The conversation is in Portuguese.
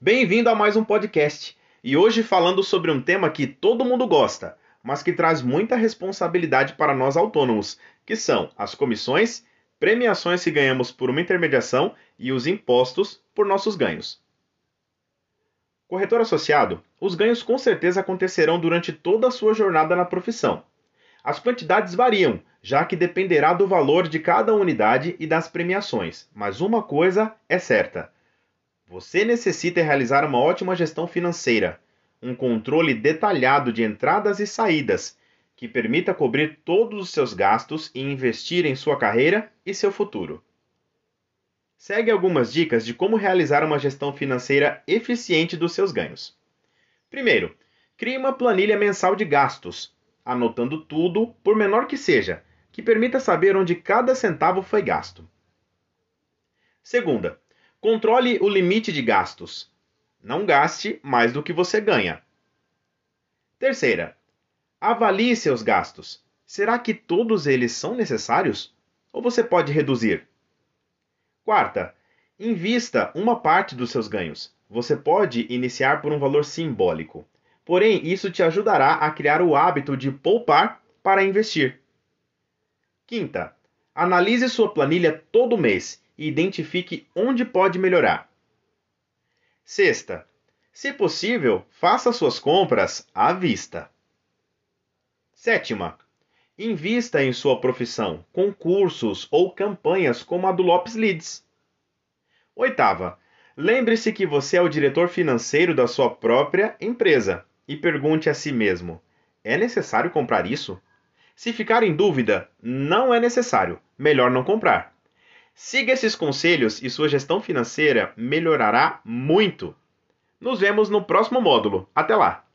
Bem-vindo a mais um podcast. E hoje falando sobre um tema que todo mundo gosta, mas que traz muita responsabilidade para nós autônomos, que são as comissões, premiações que ganhamos por uma intermediação e os impostos por nossos ganhos. Corretor associado, os ganhos com certeza acontecerão durante toda a sua jornada na profissão. As quantidades variam, já que dependerá do valor de cada unidade e das premiações, mas uma coisa é certa: você necessita realizar uma ótima gestão financeira, um controle detalhado de entradas e saídas, que permita cobrir todos os seus gastos e investir em sua carreira e seu futuro. Segue algumas dicas de como realizar uma gestão financeira eficiente dos seus ganhos. Primeiro, crie uma planilha mensal de gastos, anotando tudo, por menor que seja, que permita saber onde cada centavo foi gasto. Segunda, controle o limite de gastos. Não gaste mais do que você ganha. Terceira, avalie seus gastos. Será que todos eles são necessários? Ou você pode reduzir? Quarta, invista uma parte dos seus ganhos. Você pode iniciar por um valor simbólico. Porém, isso te ajudará a criar o hábito de poupar para investir. Quinta, analise sua planilha todo mês e identifique onde pode melhorar. Sexta, se possível, faça suas compras à vista. Sétima, invista em sua profissão com cursos ou campanhas como a do Lopes Leads. Oitava, lembre-se que você é o diretor financeiro da sua própria empresa e pergunte a si mesmo: é necessário comprar isso? Se ficar em dúvida, não é necessário, melhor não comprar. Siga esses conselhos e sua gestão financeira melhorará muito. Nos vemos no próximo módulo. Até lá!